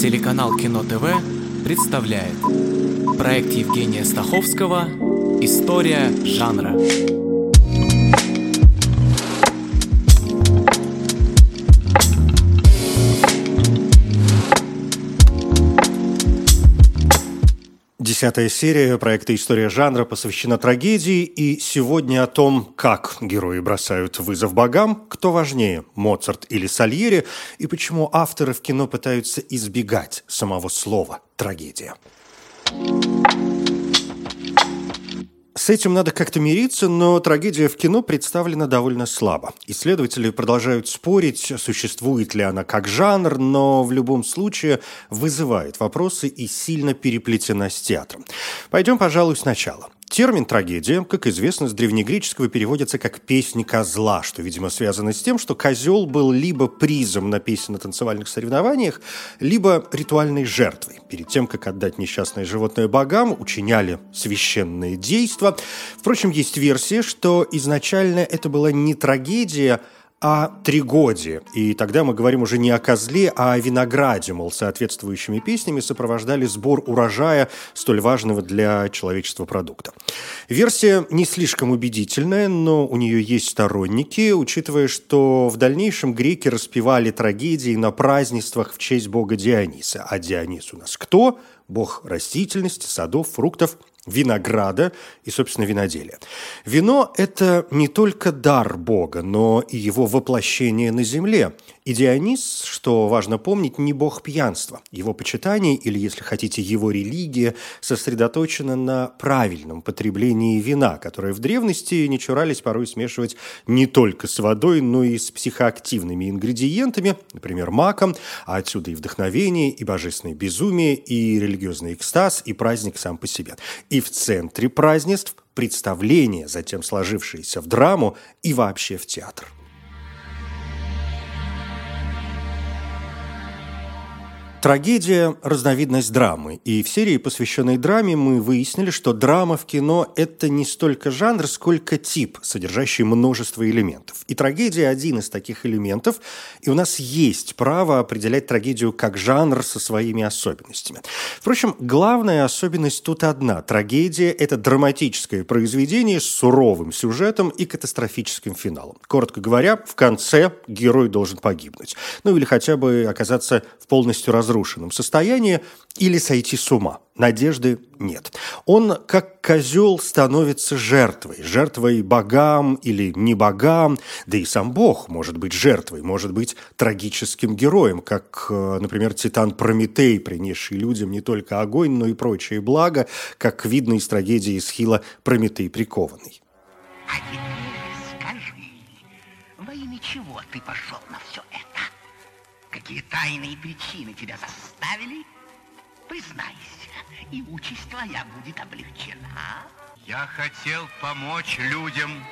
Телеканал Кино ТВ представляет проект Евгения Стаховского «История жанра». Десятая серия проекта «История жанра» посвящена трагедии, и сегодня о том, как герои бросают вызов богам, кто важнее, Моцарт или Сальери, и почему авторы в кино пытаются избегать самого слова «трагедия». С этим надо как-то мириться, но трагедия в кино представлена довольно слабо. Исследователи продолжают спорить, существует ли она как жанр, но в любом случае вызывает вопросы и сильно переплетена с театром. Пойдем, пожалуй, сначала. Термин «трагедия», как известно, с древнегреческого переводится как «песни козла», что, видимо, связано с тем, что козел был либо призом на песенно-танцевальных соревнованиях, либо ритуальной жертвой. Перед тем, как отдать несчастное животное богам, учиняли священные действия. Впрочем, есть версия, что изначально это была не трагедия, о тригоде. И тогда мы говорим уже не о козле, а о винограде, мол, соответствующими песнями сопровождали сбор урожая столь важного для человечества продукта. Версия не слишком убедительная, но у нее есть сторонники, учитывая, что в дальнейшем греки распевали трагедии на празднествах в честь бога Диониса. А Дионис у нас кто? Бог растительности, садов, фруктов – винограда и, собственно, виноделия. Вино – это не только дар Бога, но и его воплощение на земле. И Дионис, что важно помнить, не бог пьянства. Его почитание, или, если хотите, его религия, сосредоточена на правильном потреблении вина, которое в древности не чурались порой смешивать не только с водой, но и с психоактивными ингредиентами, например, маком, а отсюда и вдохновение, и божественное безумие, и религиозный экстаз, и праздник сам по себе. И в центре празднеств представление, затем сложившееся в драму и вообще в театр. Трагедия – разновидность драмы, и в серии, посвященной драме, мы выяснили, что драма в кино – это не столько жанр, сколько тип, содержащий множество элементов. И трагедия – один из таких элементов, и у нас есть право определять трагедию как жанр со своими особенностями. Впрочем, главная особенность тут одна – трагедия – это драматическое произведение с суровым сюжетом и катастрофическим финалом. Коротко говоря, в конце герой должен погибнуть. Ну или хотя бы оказаться в полностью разрушенном разрушенном состоянии или сойти с ума. Надежды нет. Он, как козел, становится жертвой. Жертвой богам или не богам. Да и сам бог может быть жертвой, может быть трагическим героем, как, э, например, титан Прометей, принесший людям не только огонь, но и прочие блага, как видно из трагедии Исхила «Прометей прикованный». А теперь скажи, во имя чего ты пошел на все это? Какие тайные причины тебя заставили? Признайся, и участь твоя будет облегчена. Я хотел помочь людям.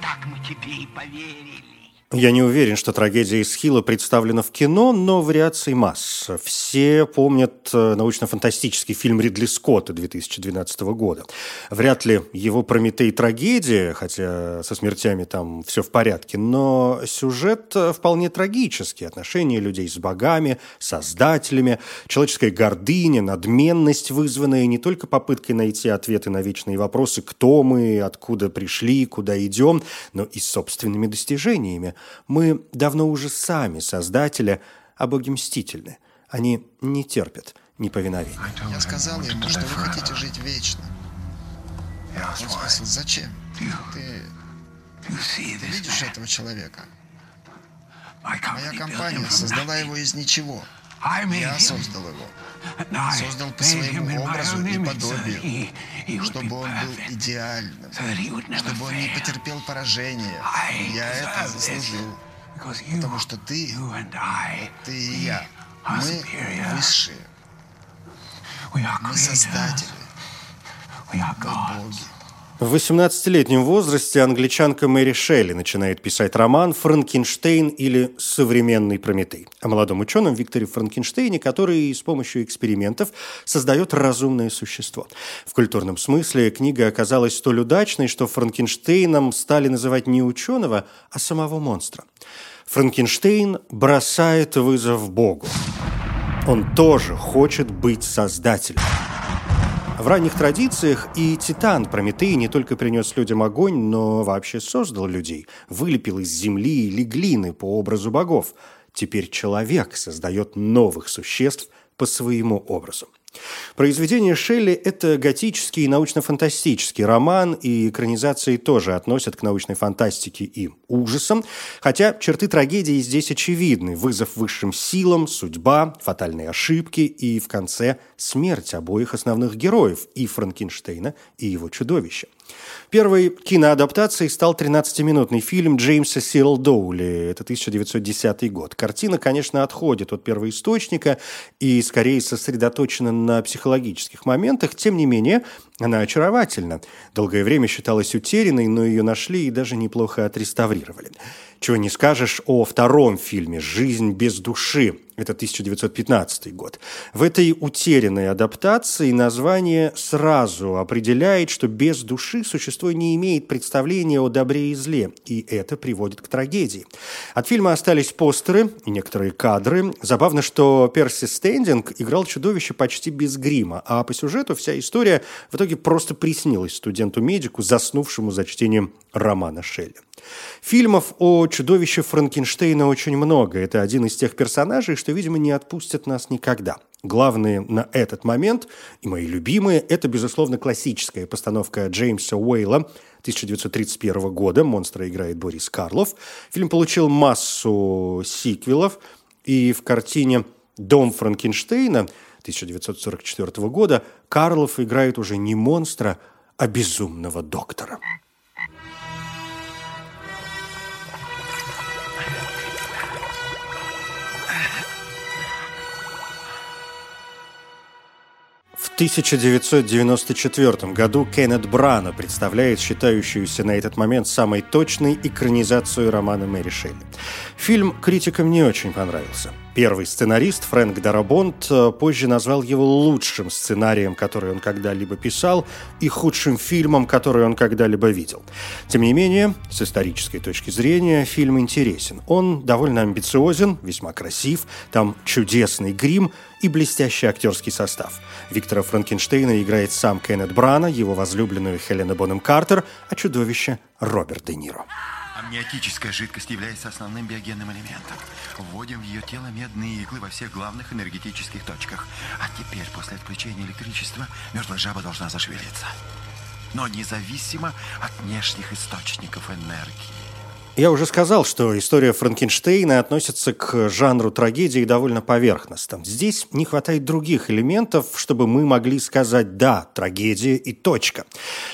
Так мы тебе и поверили. Я не уверен, что трагедия Исхила представлена в кино, но вариаций масса. Все помнят э, научно-фантастический фильм Ридли Скотта 2012 года. Вряд ли его «Прометей» трагедия, хотя со смертями там все в порядке, но сюжет э, вполне трагический. Отношения людей с богами, создателями, человеческая гордыня, надменность, вызванная не только попыткой найти ответы на вечные вопросы «кто мы?», «откуда пришли?», «куда идем?», но и собственными достижениями мы давно уже сами создатели, а боги мстительны. Они не терпят неповиновения. Я сказал ему, что вы хотите жить вечно. Он спросил, зачем? Ты, ты видишь этого человека? Моя компания создала его из ничего. Я создал его. Создал по своему образу и подобию, чтобы он был идеальным, чтобы он не потерпел поражения. Я это заслужил, потому что ты, ты и я, мы высшие, мы создатели, мы боги. В 18-летнем возрасте англичанка Мэри Шелли начинает писать роман «Франкенштейн» или «Современный Прометей» о молодом ученом Викторе Франкенштейне, который с помощью экспериментов создает разумное существо. В культурном смысле книга оказалась столь удачной, что Франкенштейном стали называть не ученого, а самого монстра. Франкенштейн бросает вызов Богу. Он тоже хочет быть создателем. В ранних традициях и Титан Прометей не только принес людям огонь, но вообще создал людей, вылепил из земли или глины по образу богов. Теперь человек создает новых существ по своему образу. Произведение Шелли – это готический и научно-фантастический роман, и экранизации тоже относят к научной фантастике и ужасам, хотя черты трагедии здесь очевидны – вызов высшим силам, судьба, фатальные ошибки и, в конце, смерть обоих основных героев – и Франкенштейна, и его чудовища. Первой киноадаптацией стал 13-минутный фильм Джеймса Сирл Доули. Это 1910 год. Картина, конечно, отходит от первоисточника и скорее сосредоточена на психологических моментах. Тем не менее, она очаровательна. Долгое время считалась утерянной, но ее нашли и даже неплохо отреставрировали. Чего не скажешь о втором фильме «Жизнь без души». Это 1915 год. В этой утерянной адаптации название сразу определяет, что без души существо не имеет представления о добре и зле, и это приводит к трагедии. От фильма остались постеры и некоторые кадры. Забавно, что Перси Стендинг играл чудовище почти без грима, а по сюжету вся история в итоге просто приснилась студенту-медику, заснувшему за чтением романа Шелли. Фильмов о чудовище Франкенштейна очень много. Это один из тех персонажей, что, видимо, не отпустят нас никогда. Главные на этот момент, и мои любимые, это, безусловно, классическая постановка Джеймса Уэйла 1931 года. Монстра играет Борис Карлов. Фильм получил массу сиквелов, и в картине «Дом Франкенштейна» 1944 года Карлов играет уже не монстра, а безумного доктора. В 1994 году Кеннет Брана представляет считающуюся на этот момент самой точной экранизацию романа Мэри Шелли. Фильм критикам не очень понравился – Первый сценарист Фрэнк Дарабонт э, позже назвал его лучшим сценарием, который он когда-либо писал, и худшим фильмом, который он когда-либо видел. Тем не менее, с исторической точки зрения, фильм интересен. Он довольно амбициозен, весьма красив, там чудесный грим и блестящий актерский состав. Виктора Франкенштейна играет сам Кеннет Брана, его возлюбленную Хелена Бонем Картер, а чудовище Роберт Де Ниро. Амниотическая жидкость является основным биогенным элементом. Вводим в ее тело медные иглы во всех главных энергетических точках. А теперь, после отключения электричества, мертвая жаба должна зашевелиться. Но независимо от внешних источников энергии. Я уже сказал, что история Франкенштейна относится к жанру трагедии довольно поверхностно. Здесь не хватает других элементов, чтобы мы могли сказать «да, трагедия и точка».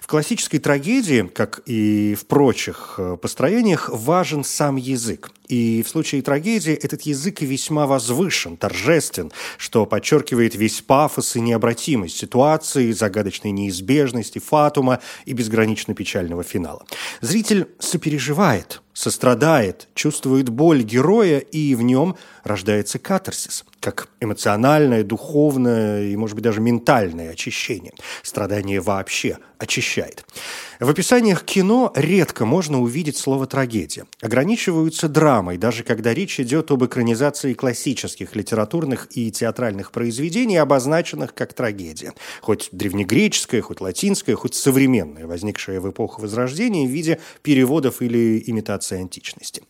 В классической трагедии, как и в прочих э, построениях, важен сам язык. И в случае трагедии этот язык весьма возвышен, торжествен, что подчеркивает весь пафос и необратимость ситуации, загадочной неизбежности, фатума и безгранично печального финала. Зритель сопереживает, сострадает, чувствует боль героя, и в нем рождается катарсис, как эмоциональное, духовное и, может быть, даже ментальное очищение. Страдание вообще очищает. В описаниях кино редко можно увидеть слово «трагедия». Ограничиваются драмой, даже когда речь идет об экранизации классических литературных и театральных произведений, обозначенных как трагедия. Хоть древнегреческая, хоть латинская, хоть современная, возникшая в эпоху Возрождения в виде переводов или имитации античности.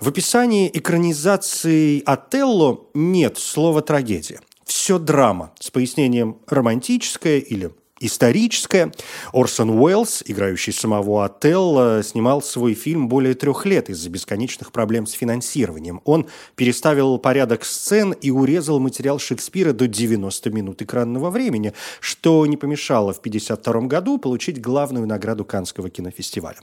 В описании экранизации Отелло нет слова «трагедия». Все драма с пояснением «романтическая» или историческое. Орсон Уэллс, играющий самого Отелла, снимал свой фильм более трех лет из-за бесконечных проблем с финансированием. Он переставил порядок сцен и урезал материал Шекспира до 90 минут экранного времени, что не помешало в 1952 году получить главную награду Каннского кинофестиваля.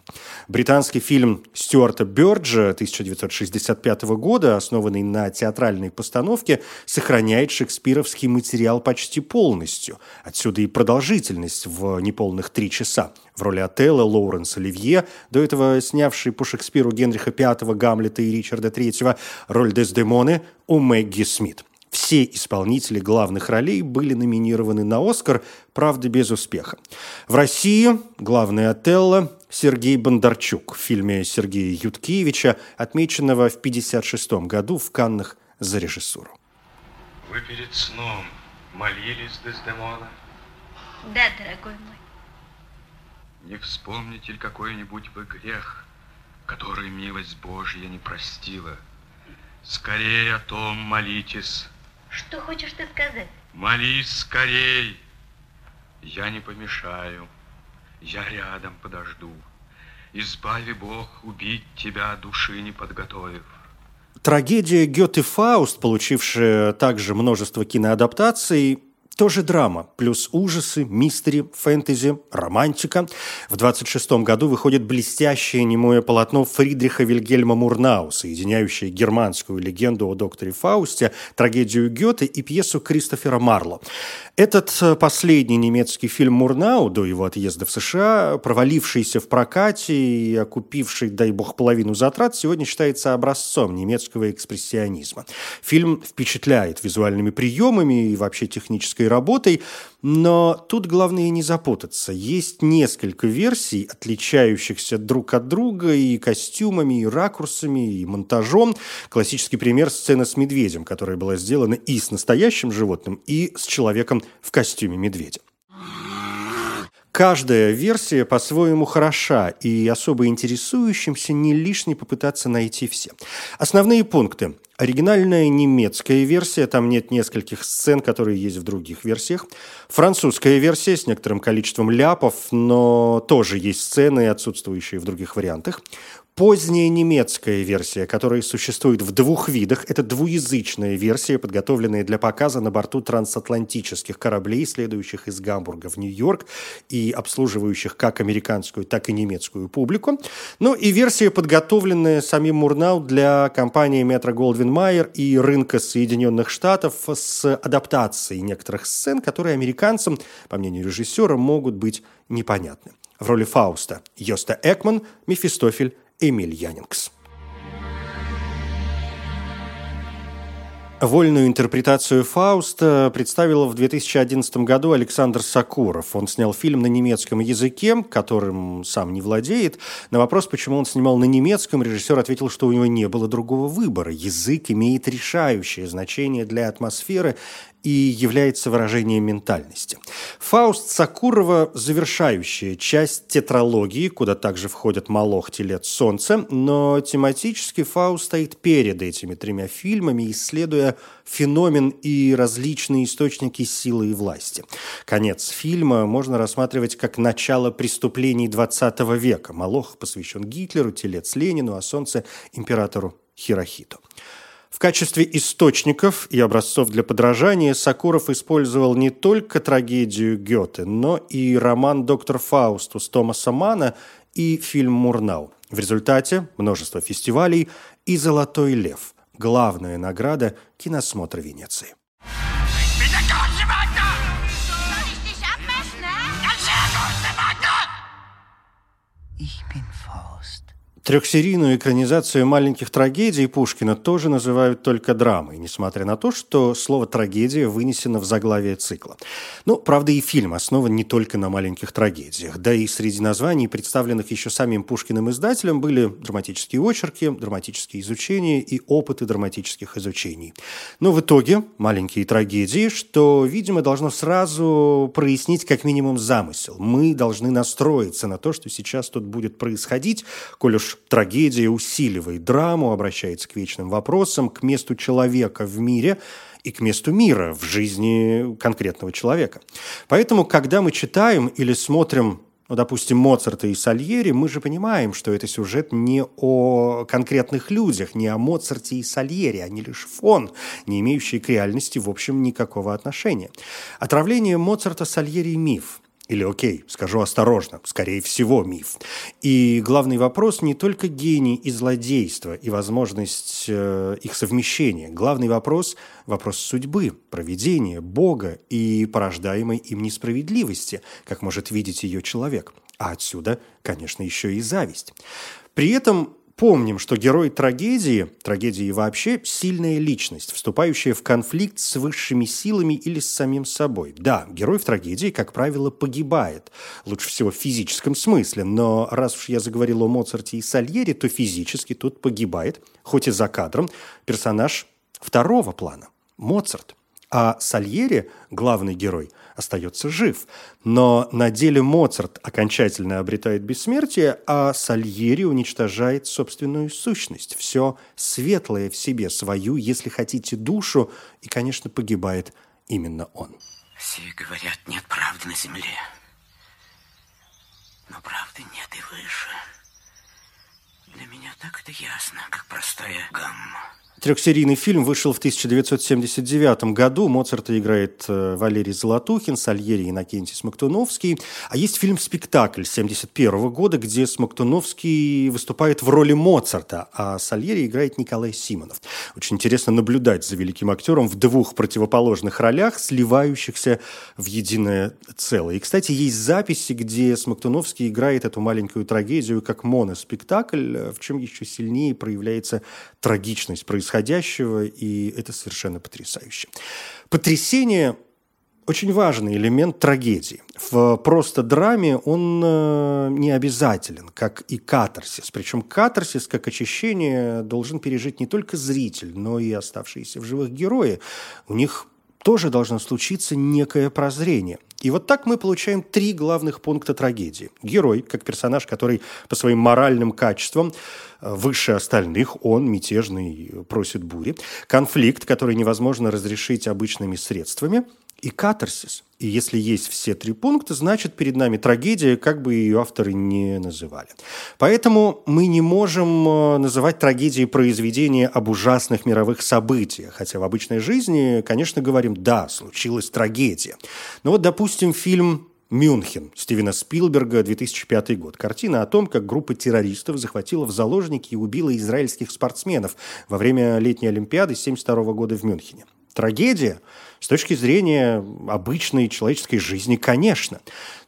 Британский фильм Стюарта Бёрджа 1965 года, основанный на театральной постановке, сохраняет шекспировский материал почти полностью. Отсюда и продолжительность продолжительность в неполных три часа. В роли Отелла Лоуренс Оливье, до этого снявший по Шекспиру Генриха V, Гамлета и Ричарда III, роль Дездемоны у Мэгги Смит. Все исполнители главных ролей были номинированы на «Оскар», правда, без успеха. В России главный Отелло Сергей Бондарчук в фильме Сергея Юткевича, отмеченного в 1956 году в Каннах за режиссуру. Вы перед сном молились, Дездемона? Да, дорогой мой. Не вспомните ли какой-нибудь вы грех, который милость Божья не простила? Скорее о том молитесь. Что хочешь ты сказать? Молись скорей. Я не помешаю. Я рядом подожду. Избави Бог убить тебя, души не подготовив. Трагедия Гёте Фауст, получившая также множество киноадаптаций, тоже драма, плюс ужасы, мистери, фэнтези, романтика. В 26 году выходит блестящее немое полотно Фридриха Вильгельма Мурнау, соединяющее германскую легенду о докторе Фаусте, трагедию Гёте и пьесу Кристофера Марло. Этот э, последний немецкий фильм Мурнау до его отъезда в США, провалившийся в прокате и окупивший, дай бог, половину затрат, сегодня считается образцом немецкого экспрессионизма. Фильм впечатляет визуальными приемами и вообще технической творческой работой, но тут главное не запутаться. Есть несколько версий, отличающихся друг от друга и костюмами, и ракурсами, и монтажом. Классический пример – сцена с медведем, которая была сделана и с настоящим животным, и с человеком в костюме медведя. Каждая версия по-своему хороша, и особо интересующимся не лишне попытаться найти все. Основные пункты. Оригинальная немецкая версия, там нет нескольких сцен, которые есть в других версиях. Французская версия с некоторым количеством ляпов, но тоже есть сцены, отсутствующие в других вариантах. Поздняя немецкая версия, которая существует в двух видах, это двуязычная версия, подготовленная для показа на борту трансатлантических кораблей, следующих из Гамбурга в Нью-Йорк и обслуживающих как американскую, так и немецкую публику. Ну и версия, подготовленная самим Мурнау для компании Метро Голдвин Майер и рынка Соединенных Штатов с адаптацией некоторых сцен, которые американцам, по мнению режиссера, могут быть непонятны. В роли Фауста Йоста Экман, Мефистофель Эмиль Янингс. Вольную интерпретацию Фауста представил в 2011 году Александр Сакуров. Он снял фильм на немецком языке, которым сам не владеет. На вопрос, почему он снимал на немецком, режиссер ответил, что у него не было другого выбора. Язык имеет решающее значение для атмосферы и является выражением ментальности. Фауст Сакурова – завершающая часть тетралогии, куда также входят «Малох, Телец, Солнце», но тематически Фауст стоит перед этими тремя фильмами, исследуя феномен и различные источники силы и власти. Конец фильма можно рассматривать как начало преступлений XX века. «Малох» посвящен Гитлеру, «Телец» Ленину, а «Солнце» – императору Хирохиту. В качестве источников и образцов для подражания Сакуров использовал не только трагедию Гёте, но и роман «Доктор Фаустус» Томаса Мана и фильм «Мурнау». В результате множество фестивалей и «Золотой лев» – главная награда киносмотра Венеции. Ich bin Трехсерийную экранизацию маленьких трагедий Пушкина тоже называют только драмой, несмотря на то, что слово «трагедия» вынесено в заглавие цикла. Ну, правда, и фильм основан не только на маленьких трагедиях. Да и среди названий, представленных еще самим Пушкиным издателем, были драматические очерки, драматические изучения и опыты драматических изучений. Но в итоге маленькие трагедии, что, видимо, должно сразу прояснить как минимум замысел. Мы должны настроиться на то, что сейчас тут будет происходить, коль уж трагедия усиливает драму, обращается к вечным вопросам, к месту человека в мире и к месту мира в жизни конкретного человека. Поэтому, когда мы читаем или смотрим ну, допустим, Моцарта и Сальери, мы же понимаем, что это сюжет не о конкретных людях, не о Моцарте и Сальери, они лишь фон, не имеющий к реальности, в общем, никакого отношения. Отравление Моцарта Сальери – миф. Или окей, скажу осторожно, скорее всего миф. И главный вопрос не только гений и злодейство и возможность э, их совмещения. Главный вопрос – вопрос судьбы, проведения, Бога и порождаемой им несправедливости, как может видеть ее человек. А отсюда, конечно, еще и зависть. При этом Помним, что герой трагедии, трагедии вообще, сильная личность, вступающая в конфликт с высшими силами или с самим собой. Да, герой в трагедии, как правило, погибает, лучше всего в физическом смысле, но раз уж я заговорил о Моцарте и Сальере, то физически тут погибает, хоть и за кадром, персонаж второго плана – Моцарт – а Сальери, главный герой, остается жив. Но на деле Моцарт окончательно обретает бессмертие, а Сальери уничтожает собственную сущность, все светлое в себе, свою, если хотите, душу, и, конечно, погибает именно он. Все говорят, нет правды на земле. Но правды нет и выше. Для меня так это ясно, как простая гамма. Трехсерийный фильм вышел в 1979 году. Моцарта играет э, Валерий Золотухин, Сальери Иннокентий Смоктуновский. А есть фильм-спектакль 1971 года, где Смоктуновский выступает в роли Моцарта, а Сальери играет Николай Симонов. Очень интересно наблюдать за великим актером в двух противоположных ролях, сливающихся в единое целое. И, кстати, есть записи, где Смоктуновский играет эту маленькую трагедию как моноспектакль, в чем еще сильнее проявляется трагичность происходящего происходящего, и это совершенно потрясающе. Потрясение очень важный элемент трагедии. В просто драме он э, не обязателен, как и катарсис. Причем катарсис, как очищение, должен пережить не только зритель, но и оставшиеся в живых герои. У них тоже должно случиться некое прозрение. И вот так мы получаем три главных пункта трагедии. Герой, как персонаж, который по своим моральным качествам э, выше остальных, он мятежный, просит бури. Конфликт, который невозможно разрешить обычными средствами – и катарсис. И если есть все три пункта, значит перед нами трагедия, как бы ее авторы не называли. Поэтому мы не можем э, называть трагедией произведения об ужасных мировых событиях, хотя в обычной жизни, конечно, говорим, да, случилась трагедия. Но вот, допустим, фильм «Мюнхен» Стивена Спилберга, 2005 год. Картина о том, как группа террористов захватила в заложники и убила израильских спортсменов во время летней Олимпиады 1972 года в Мюнхене. Трагедия с точки зрения обычной человеческой жизни, конечно,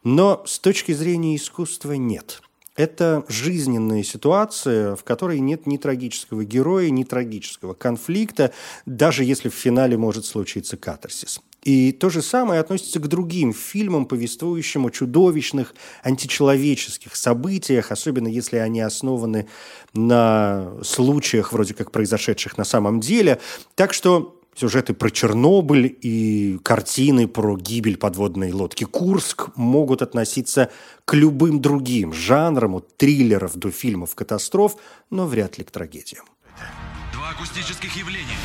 но с точки зрения искусства нет. Это жизненная ситуация, в которой нет ни трагического героя, ни трагического конфликта, даже если в финале может случиться катарсис. И то же самое относится к другим фильмам, повествующим о чудовищных античеловеческих событиях, особенно если они основаны на случаях, вроде как произошедших на самом деле. Так что сюжеты про Чернобыль и картины про гибель подводной лодки «Курск» могут относиться к любым другим жанрам, от триллеров до фильмов катастроф, но вряд ли к трагедиям. Два акустических явления.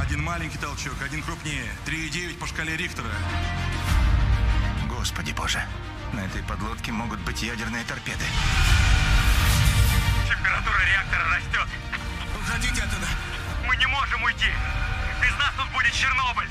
Один маленький толчок, один крупнее. 3,9 по шкале Рихтера. Господи боже, на этой подлодке могут быть ядерные торпеды. Температура реактора растет. Уходите оттуда. Мы не можем уйти. Без нас тут будет Чернобыль!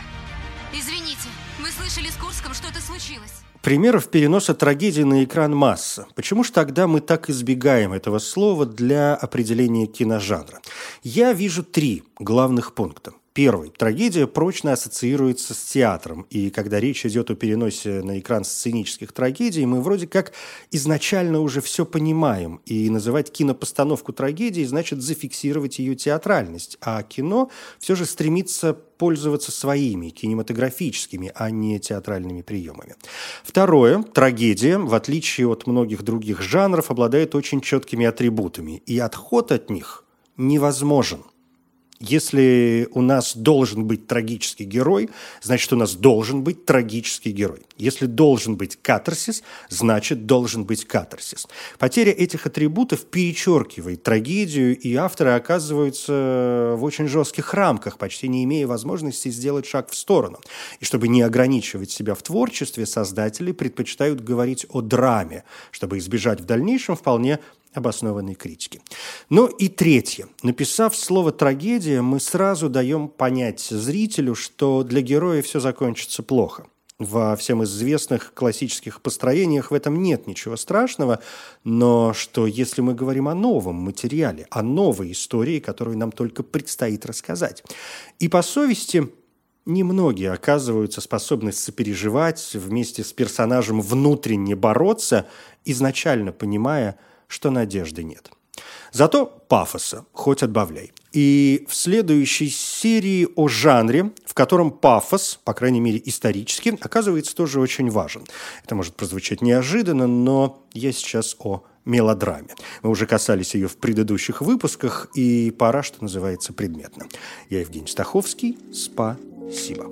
Извините, мы слышали с Курском, что это случилось. Примеров переноса трагедии на экран масса. Почему же тогда мы так избегаем этого слова для определения киножанра? Я вижу три главных пункта. Первый. Трагедия прочно ассоциируется с театром, и когда речь идет о переносе на экран сценических трагедий, мы вроде как изначально уже все понимаем, и называть кинопостановку трагедии значит зафиксировать ее театральность, а кино все же стремится пользоваться своими кинематографическими, а не театральными приемами. Второе. Трагедия, в отличие от многих других жанров, обладает очень четкими атрибутами, и отход от них невозможен – если у нас должен быть трагический герой, значит, у нас должен быть трагический герой. Если должен быть катарсис, значит, должен быть катарсис. Потеря этих атрибутов перечеркивает трагедию, и авторы оказываются в очень жестких рамках, почти не имея возможности сделать шаг в сторону. И чтобы не ограничивать себя в творчестве, создатели предпочитают говорить о драме, чтобы избежать в дальнейшем вполне обоснованной критики. Ну и третье. Написав слово «трагедия», мы сразу даем понять зрителю, что для героя все закончится плохо. Во всем известных классических построениях в этом нет ничего страшного, но что если мы говорим о новом материале, о новой истории, которую нам только предстоит рассказать. И по совести немногие оказываются способны сопереживать, вместе с персонажем внутренне бороться, изначально понимая – что надежды нет. Зато пафоса хоть отбавляй. И в следующей серии о жанре, в котором пафос, по крайней мере исторически, оказывается тоже очень важен. Это может прозвучать неожиданно, но я сейчас о мелодраме. Мы уже касались ее в предыдущих выпусках, и пора, что называется, предметно. Я Евгений Стаховский. Спасибо.